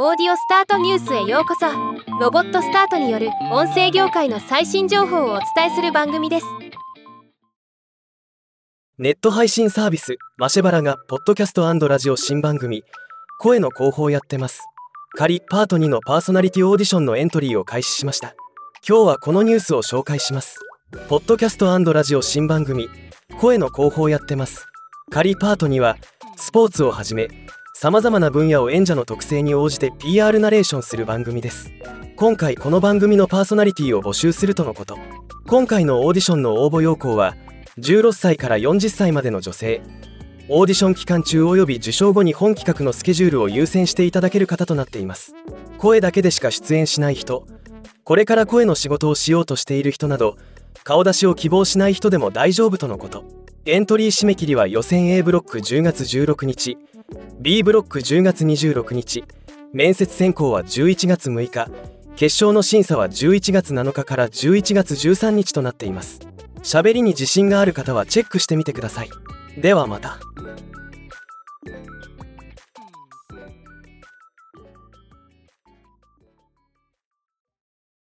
オーディオスタートニュースへようこそ。ロボットスタートによる音声業界の最新情報をお伝えする番組です。ネット配信サービスマシェバラがポッドキャストラジオ新番組声の広報やってます。仮パート2のパーソナリティオーディションのエントリーを開始しました。今日はこのニュースを紹介します。ポッドキャストラジオ新番組声の広報やってます。仮パート2はスポーツをはじめさまざまな分野を演者の特性に応じて PR ナレーションする番組です。今回この番組のパーソナリティを募集するとのこと。今回のオーディションの応募要項は16歳から40歳までの女性。オーディション期間中及び受賞後に本企画のスケジュールを優先していただける方となっています。声だけでしか出演しない人。これから声の仕事をしようとしている人など顔出しを希望しない人でも大丈夫とのこと。エントリー締め切りは予選 A ブロック10月16日 B ブロック10月26日。面接選考は11月6日。決勝の審査は11月7日から11月13日となっています。喋りに自信がある方はチェックしてみてください。ではまた。